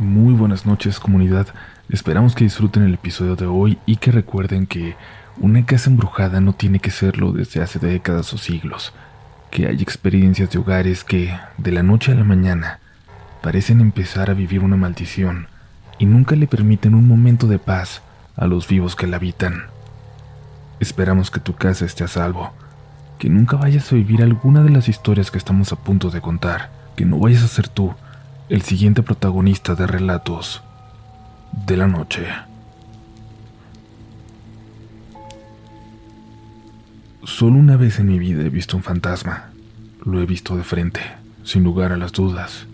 Muy buenas noches comunidad, esperamos que disfruten el episodio de hoy y que recuerden que una casa embrujada no tiene que serlo desde hace décadas o siglos, que hay experiencias de hogares que, de la noche a la mañana, parecen empezar a vivir una maldición y nunca le permiten un momento de paz a los vivos que la habitan. Esperamos que tu casa esté a salvo, que nunca vayas a vivir alguna de las historias que estamos a punto de contar, que no vayas a ser tú el siguiente protagonista de relatos de la noche. Solo una vez en mi vida he visto un fantasma. Lo he visto de frente, sin lugar a las dudas.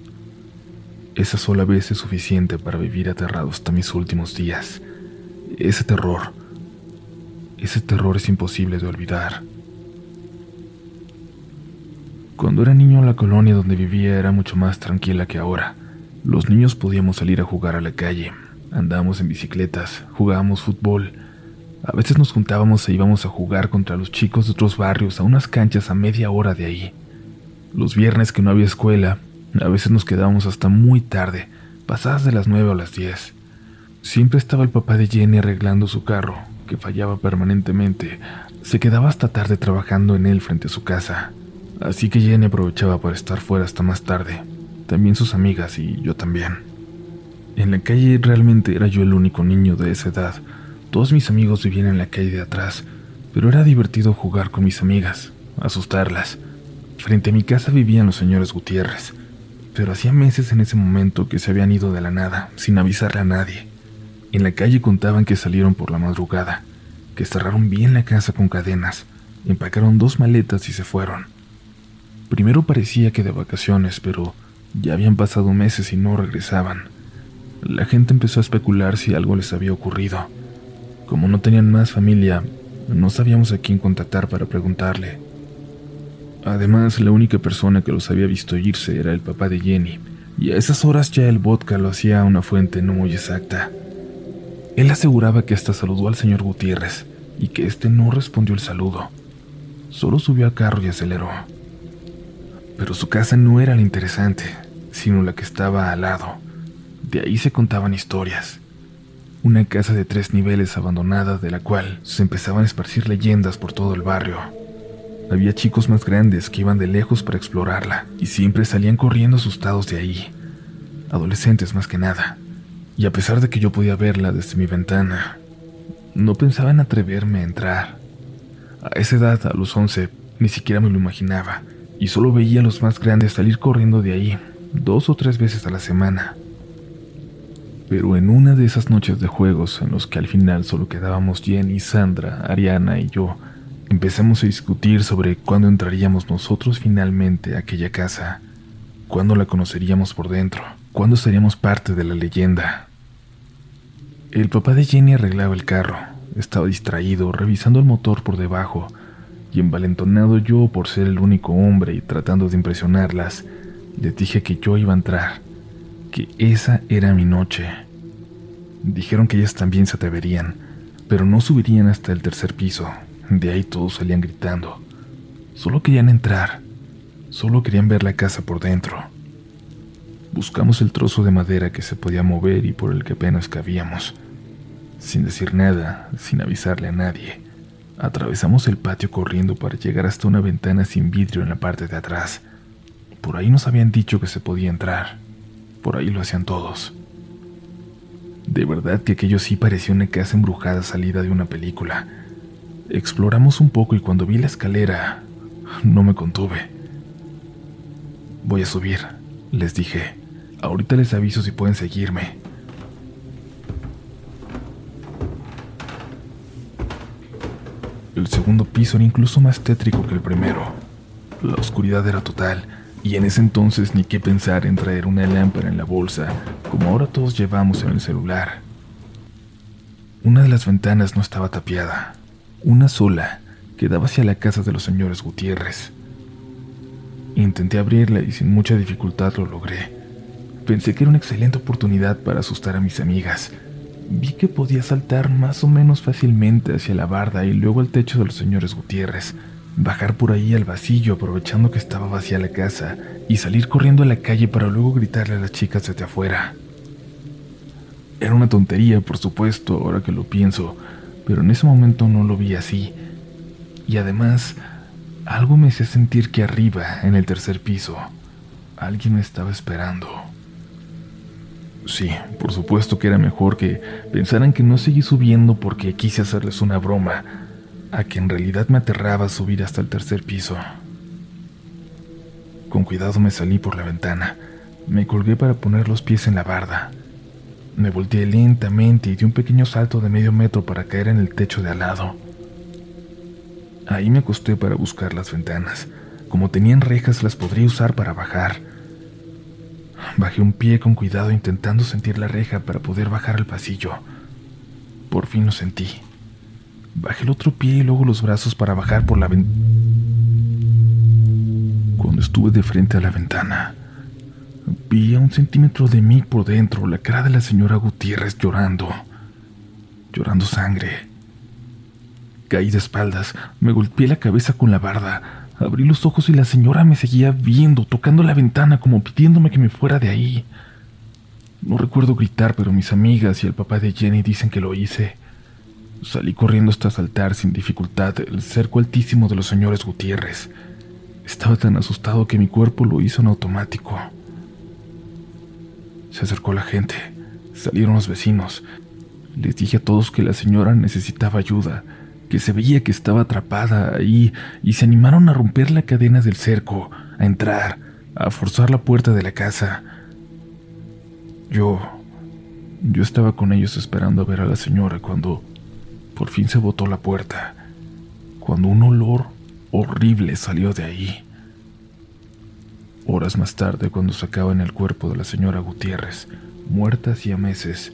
Esa sola vez es suficiente para vivir aterrado hasta mis últimos días. Ese terror, ese terror es imposible de olvidar. Cuando era niño la colonia donde vivía era mucho más tranquila que ahora. Los niños podíamos salir a jugar a la calle, andábamos en bicicletas, jugábamos fútbol. A veces nos juntábamos e íbamos a jugar contra los chicos de otros barrios a unas canchas a media hora de ahí. Los viernes que no había escuela, a veces nos quedábamos hasta muy tarde, pasadas de las nueve o las diez. Siempre estaba el papá de Jenny arreglando su carro, que fallaba permanentemente. Se quedaba hasta tarde trabajando en él frente a su casa. Así que Jenny aprovechaba para estar fuera hasta más tarde. También sus amigas y yo también. En la calle realmente era yo el único niño de esa edad. Todos mis amigos vivían en la calle de atrás, pero era divertido jugar con mis amigas, asustarlas. Frente a mi casa vivían los señores Gutiérrez, pero hacía meses en ese momento que se habían ido de la nada, sin avisarle a nadie. En la calle contaban que salieron por la madrugada, que cerraron bien la casa con cadenas, empacaron dos maletas y se fueron. Primero parecía que de vacaciones, pero ya habían pasado meses y no regresaban. La gente empezó a especular si algo les había ocurrido. Como no tenían más familia, no sabíamos a quién contactar para preguntarle. Además, la única persona que los había visto irse era el papá de Jenny, y a esas horas ya el vodka lo hacía a una fuente no muy exacta. Él aseguraba que hasta saludó al señor Gutiérrez y que éste no respondió el saludo. Solo subió al carro y aceleró. Pero su casa no era la interesante, sino la que estaba al lado. De ahí se contaban historias. Una casa de tres niveles abandonada de la cual se empezaban a esparcir leyendas por todo el barrio. Había chicos más grandes que iban de lejos para explorarla y siempre salían corriendo asustados de ahí. Adolescentes más que nada. Y a pesar de que yo podía verla desde mi ventana, no pensaba en atreverme a entrar. A esa edad, a los once, ni siquiera me lo imaginaba y solo veía a los más grandes salir corriendo de ahí dos o tres veces a la semana. Pero en una de esas noches de juegos en los que al final solo quedábamos Jenny, Sandra, Ariana y yo, empezamos a discutir sobre cuándo entraríamos nosotros finalmente a aquella casa, cuándo la conoceríamos por dentro, cuándo seríamos parte de la leyenda. El papá de Jenny arreglaba el carro, estaba distraído, revisando el motor por debajo, y envalentonado yo por ser el único hombre y tratando de impresionarlas, les dije que yo iba a entrar, que esa era mi noche. Dijeron que ellas también se atreverían, pero no subirían hasta el tercer piso. De ahí todos salían gritando. Solo querían entrar, solo querían ver la casa por dentro. Buscamos el trozo de madera que se podía mover y por el que apenas cabíamos. Sin decir nada, sin avisarle a nadie, atravesamos el patio corriendo para llegar hasta una ventana sin vidrio en la parte de atrás. Por ahí nos habían dicho que se podía entrar. Por ahí lo hacían todos. De verdad que aquello sí parecía una casa embrujada salida de una película. Exploramos un poco y cuando vi la escalera, no me contuve. Voy a subir, les dije. Ahorita les aviso si pueden seguirme. El segundo piso era incluso más tétrico que el primero. La oscuridad era total, y en ese entonces ni qué pensar en traer una lámpara en la bolsa, como ahora todos llevamos en el celular. Una de las ventanas no estaba tapiada, una sola, que daba hacia la casa de los señores Gutiérrez. Intenté abrirla y sin mucha dificultad lo logré. Pensé que era una excelente oportunidad para asustar a mis amigas, vi que podía saltar más o menos fácilmente hacia la barda y luego al techo de los señores Gutiérrez, bajar por ahí al vacío aprovechando que estaba vacía la casa y salir corriendo a la calle para luego gritarle a las chicas desde afuera. Era una tontería, por supuesto, ahora que lo pienso, pero en ese momento no lo vi así. Y además, algo me hacía sentir que arriba, en el tercer piso, alguien me estaba esperando. Sí, por supuesto que era mejor que pensaran que no seguí subiendo porque quise hacerles una broma, a que en realidad me aterraba subir hasta el tercer piso. Con cuidado me salí por la ventana. Me colgué para poner los pies en la barda. Me volteé lentamente y di un pequeño salto de medio metro para caer en el techo de al lado. Ahí me acosté para buscar las ventanas. Como tenían rejas las podría usar para bajar. Bajé un pie con cuidado intentando sentir la reja para poder bajar al pasillo. Por fin lo sentí. Bajé el otro pie y luego los brazos para bajar por la ventana. Cuando estuve de frente a la ventana, vi a un centímetro de mí por dentro la cara de la señora Gutiérrez llorando, llorando sangre. Caí de espaldas, me golpeé la cabeza con la barda, Abrí los ojos y la señora me seguía viendo, tocando la ventana como pidiéndome que me fuera de ahí. No recuerdo gritar, pero mis amigas y el papá de Jenny dicen que lo hice. Salí corriendo hasta saltar sin dificultad el cerco altísimo de los señores Gutiérrez. Estaba tan asustado que mi cuerpo lo hizo en automático. Se acercó la gente, salieron los vecinos. Les dije a todos que la señora necesitaba ayuda que se veía que estaba atrapada ahí y se animaron a romper la cadena del cerco, a entrar, a forzar la puerta de la casa. Yo... yo estaba con ellos esperando a ver a la señora cuando por fin se botó la puerta, cuando un olor horrible salió de ahí. Horas más tarde, cuando sacaban el cuerpo de la señora Gutiérrez, muerta hacía meses,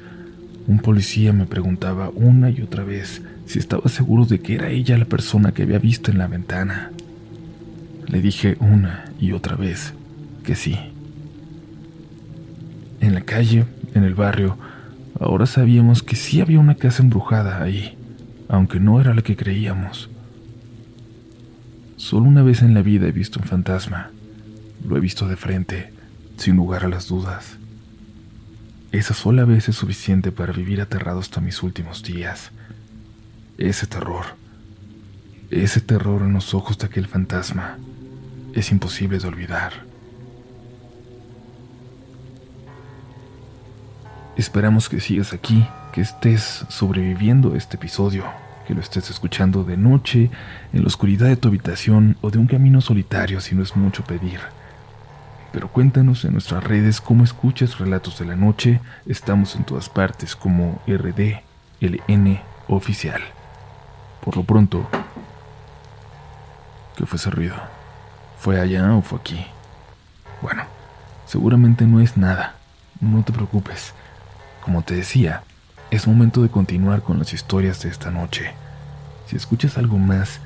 un policía me preguntaba una y otra vez si estaba seguro de que era ella la persona que había visto en la ventana. Le dije una y otra vez que sí. En la calle, en el barrio, ahora sabíamos que sí había una casa embrujada ahí, aunque no era la que creíamos. Solo una vez en la vida he visto un fantasma. Lo he visto de frente, sin lugar a las dudas. Esa sola vez es suficiente para vivir aterrado hasta mis últimos días. Ese terror, ese terror en los ojos de aquel fantasma, es imposible de olvidar. Esperamos que sigas aquí, que estés sobreviviendo este episodio, que lo estés escuchando de noche, en la oscuridad de tu habitación o de un camino solitario si no es mucho pedir. Pero cuéntanos en nuestras redes cómo escuchas Relatos de la Noche. Estamos en todas partes como RDLN Oficial. Por lo pronto, ¿qué fue ese ruido? ¿Fue allá o fue aquí? Bueno, seguramente no es nada. No te preocupes. Como te decía, es momento de continuar con las historias de esta noche. Si escuchas algo más,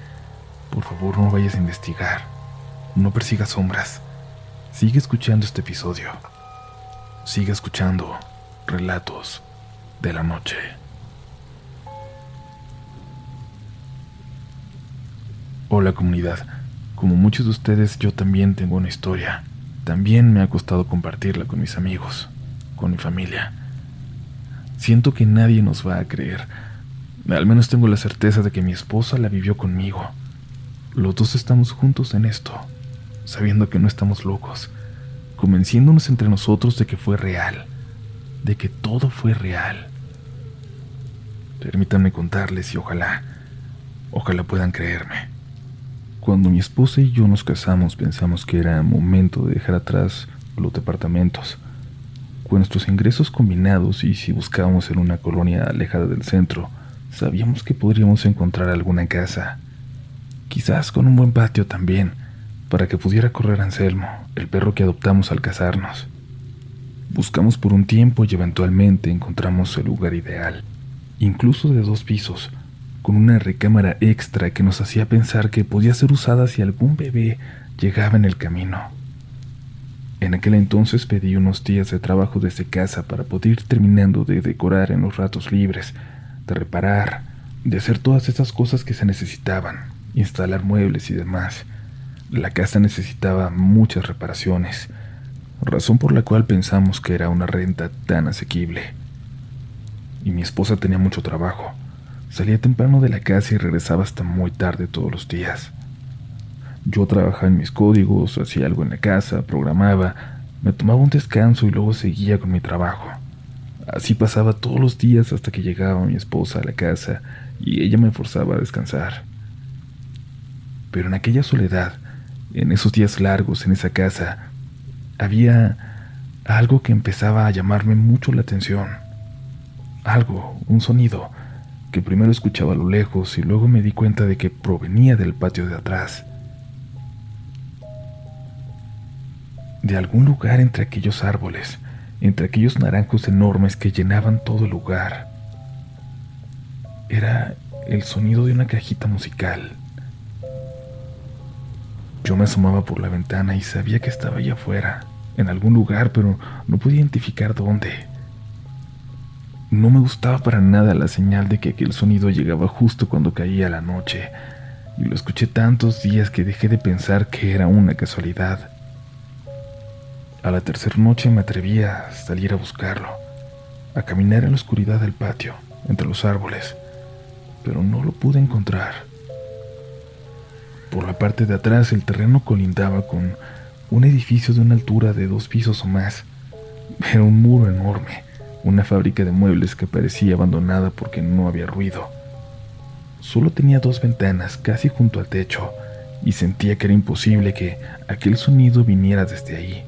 por favor no vayas a investigar. No persigas sombras. Sigue escuchando este episodio. Sigue escuchando relatos de la noche. Hola comunidad, como muchos de ustedes yo también tengo una historia. También me ha costado compartirla con mis amigos, con mi familia. Siento que nadie nos va a creer. Al menos tengo la certeza de que mi esposa la vivió conmigo. Los dos estamos juntos en esto, sabiendo que no estamos locos, convenciéndonos entre nosotros de que fue real, de que todo fue real. Permítanme contarles y ojalá, ojalá puedan creerme. Cuando mi esposa y yo nos casamos pensamos que era momento de dejar atrás los departamentos. Con nuestros ingresos combinados y si buscábamos en una colonia alejada del centro, sabíamos que podríamos encontrar alguna casa. Quizás con un buen patio también, para que pudiera correr Anselmo, el perro que adoptamos al casarnos. Buscamos por un tiempo y eventualmente encontramos el lugar ideal, incluso de dos pisos, con una recámara extra que nos hacía pensar que podía ser usada si algún bebé llegaba en el camino. En aquel entonces pedí unos días de trabajo desde casa para poder ir terminando de decorar en los ratos libres, de reparar, de hacer todas esas cosas que se necesitaban, instalar muebles y demás. La casa necesitaba muchas reparaciones, razón por la cual pensamos que era una renta tan asequible. y mi esposa tenía mucho trabajo. Salía temprano de la casa y regresaba hasta muy tarde todos los días. Yo trabajaba en mis códigos, hacía algo en la casa, programaba, me tomaba un descanso y luego seguía con mi trabajo. Así pasaba todos los días hasta que llegaba mi esposa a la casa y ella me forzaba a descansar. Pero en aquella soledad, en esos días largos en esa casa, había algo que empezaba a llamarme mucho la atención. Algo, un sonido, que primero escuchaba a lo lejos y luego me di cuenta de que provenía del patio de atrás. De algún lugar entre aquellos árboles, entre aquellos naranjos enormes que llenaban todo el lugar. Era el sonido de una cajita musical. Yo me asomaba por la ventana y sabía que estaba allá afuera, en algún lugar, pero no podía identificar dónde. No me gustaba para nada la señal de que aquel sonido llegaba justo cuando caía la noche, y lo escuché tantos días que dejé de pensar que era una casualidad. A la tercera noche me atreví a salir a buscarlo, a caminar en la oscuridad del patio, entre los árboles, pero no lo pude encontrar. Por la parte de atrás el terreno colindaba con un edificio de una altura de dos pisos o más. Era un muro enorme, una fábrica de muebles que parecía abandonada porque no había ruido. Solo tenía dos ventanas casi junto al techo y sentía que era imposible que aquel sonido viniera desde ahí.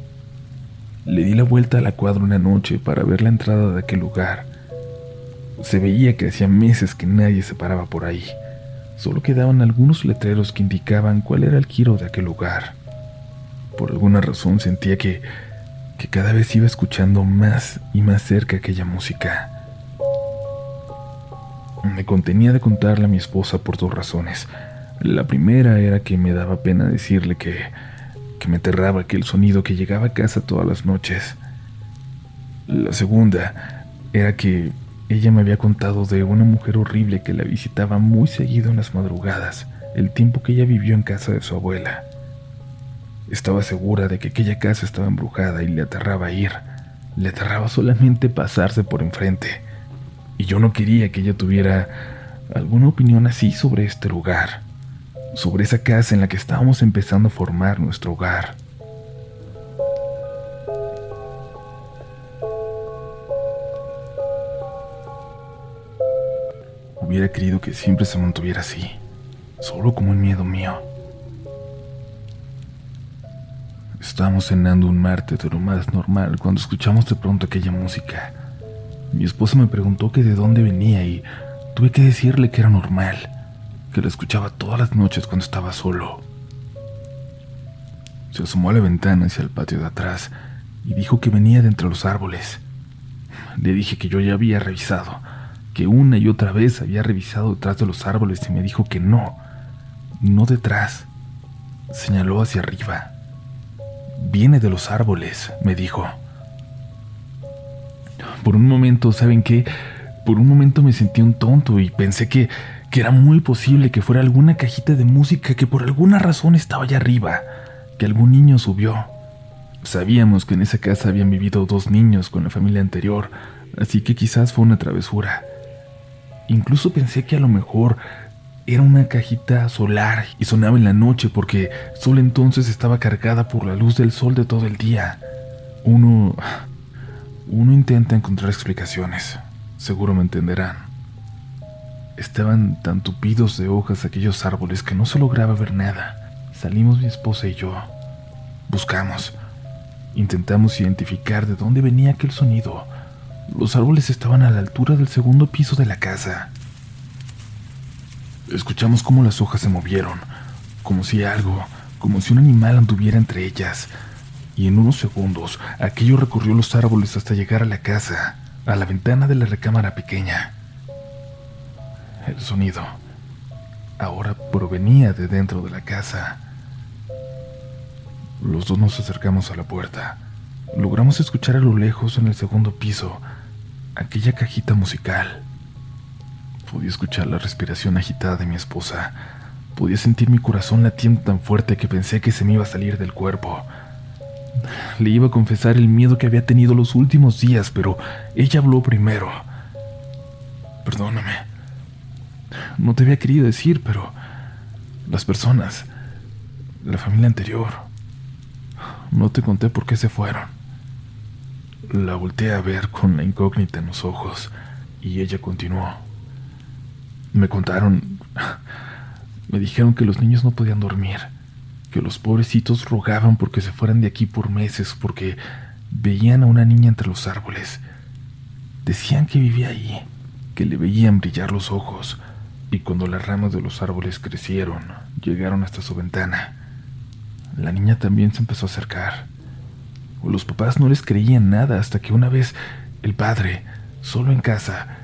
Le di la vuelta a la cuadra una noche para ver la entrada de aquel lugar. Se veía que hacía meses que nadie se paraba por ahí. Solo quedaban algunos letreros que indicaban cuál era el giro de aquel lugar. Por alguna razón sentía que, que cada vez iba escuchando más y más cerca aquella música. Me contenía de contarle a mi esposa por dos razones. La primera era que me daba pena decirle que, que me aterraba aquel sonido que llegaba a casa todas las noches. La segunda era que ella me había contado de una mujer horrible que la visitaba muy seguido en las madrugadas, el tiempo que ella vivió en casa de su abuela. Estaba segura de que aquella casa estaba embrujada y le aterraba ir. Le aterraba solamente pasarse por enfrente. Y yo no quería que ella tuviera alguna opinión así sobre este lugar, sobre esa casa en la que estábamos empezando a formar nuestro hogar. Hubiera querido que siempre se mantuviera así, solo como el miedo mío. Estábamos cenando un martes de lo más normal cuando escuchamos de pronto aquella música. Mi esposa me preguntó que de dónde venía y tuve que decirle que era normal, que la escuchaba todas las noches cuando estaba solo. Se asomó a la ventana hacia el patio de atrás y dijo que venía de entre los árboles. Le dije que yo ya había revisado, que una y otra vez había revisado detrás de los árboles y me dijo que no, no detrás. Señaló hacia arriba. Viene de los árboles, me dijo. Por un momento, ¿saben qué? Por un momento me sentí un tonto y pensé que, que era muy posible que fuera alguna cajita de música que por alguna razón estaba allá arriba, que algún niño subió. Sabíamos que en esa casa habían vivido dos niños con la familia anterior, así que quizás fue una travesura. Incluso pensé que a lo mejor era una cajita solar y sonaba en la noche porque solo entonces estaba cargada por la luz del sol de todo el día. Uno... Uno intenta encontrar explicaciones. Seguro me entenderán. Estaban tan tupidos de hojas aquellos árboles que no se lograba ver nada. Salimos mi esposa y yo. Buscamos. Intentamos identificar de dónde venía aquel sonido los árboles estaban a la altura del segundo piso de la casa. Escuchamos cómo las hojas se movieron, como si algo, como si un animal anduviera entre ellas, y en unos segundos aquello recorrió los árboles hasta llegar a la casa, a la ventana de la recámara pequeña. El sonido ahora provenía de dentro de la casa. Los dos nos acercamos a la puerta. Logramos escuchar a lo lejos en el segundo piso aquella cajita musical. Podía escuchar la respiración agitada de mi esposa. Podía sentir mi corazón latiendo tan fuerte que pensé que se me iba a salir del cuerpo. Le iba a confesar el miedo que había tenido los últimos días, pero ella habló primero. perdóname. No te había querido decir, pero las personas, la familia anterior, no te conté por qué se fueron. La volteé a ver con la incógnita en los ojos y ella continuó. Me contaron, me dijeron que los niños no podían dormir, que los pobrecitos rogaban porque se fueran de aquí por meses, porque veían a una niña entre los árboles. Decían que vivía ahí, que le veían brillar los ojos, y cuando las ramas de los árboles crecieron, llegaron hasta su ventana. La niña también se empezó a acercar. Los papás no les creían nada hasta que una vez el padre, solo en casa,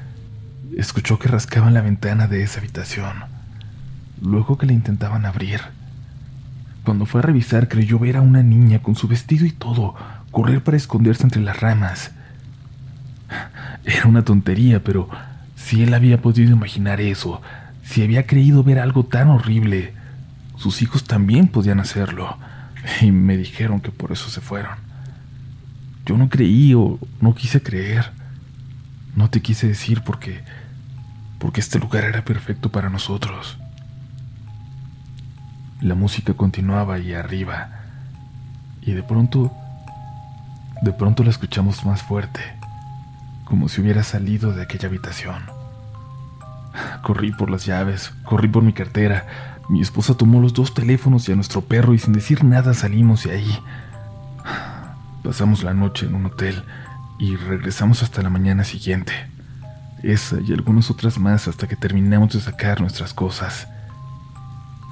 escuchó que rascaban la ventana de esa habitación. Luego que le intentaban abrir. Cuando fue a revisar creyó ver a una niña con su vestido y todo correr para esconderse entre las ramas. Era una tontería, pero si él había podido imaginar eso, si había creído ver algo tan horrible, sus hijos también podían hacerlo. Y me dijeron que por eso se fueron. Yo no creí o no quise creer. No te quise decir porque porque este lugar era perfecto para nosotros. La música continuaba ahí arriba y de pronto de pronto la escuchamos más fuerte, como si hubiera salido de aquella habitación. Corrí por las llaves, corrí por mi cartera. Mi esposa tomó los dos teléfonos y a nuestro perro y sin decir nada salimos de ahí. Pasamos la noche en un hotel y regresamos hasta la mañana siguiente. Esa y algunas otras más hasta que terminamos de sacar nuestras cosas.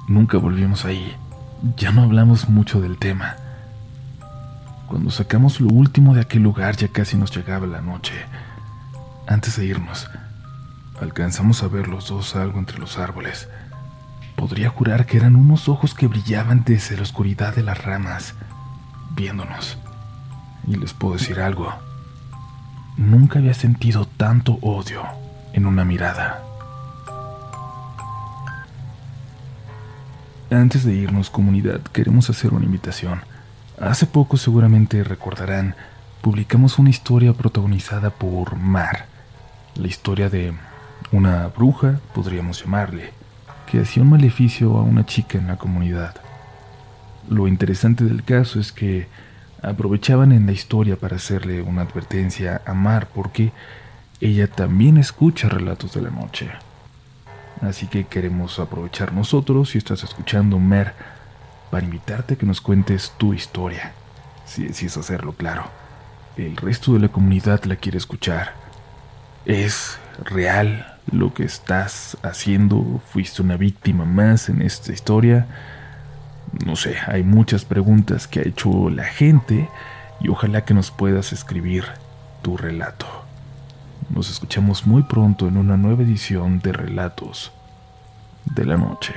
Nunca volvimos ahí. Ya no hablamos mucho del tema. Cuando sacamos lo último de aquel lugar ya casi nos llegaba la noche. Antes de irnos, alcanzamos a ver los dos algo entre los árboles. Podría jurar que eran unos ojos que brillaban desde la oscuridad de las ramas, viéndonos. Y les puedo decir algo. Nunca había sentido tanto odio en una mirada. Antes de irnos, comunidad, queremos hacer una invitación. Hace poco seguramente recordarán, publicamos una historia protagonizada por Mar, la historia de una bruja, podríamos llamarle, que hacía un maleficio a una chica en la comunidad. Lo interesante del caso es que aprovechaban en la historia para hacerle una advertencia a Mar porque ella también escucha relatos de la noche. Así que queremos aprovechar nosotros, si estás escuchando Mer, para invitarte a que nos cuentes tu historia, si decides hacerlo claro. El resto de la comunidad la quiere escuchar. ¿Es real lo que estás haciendo? ¿Fuiste una víctima más en esta historia? No sé, hay muchas preguntas que ha hecho la gente y ojalá que nos puedas escribir tu relato. Nos escuchamos muy pronto en una nueva edición de Relatos de la Noche.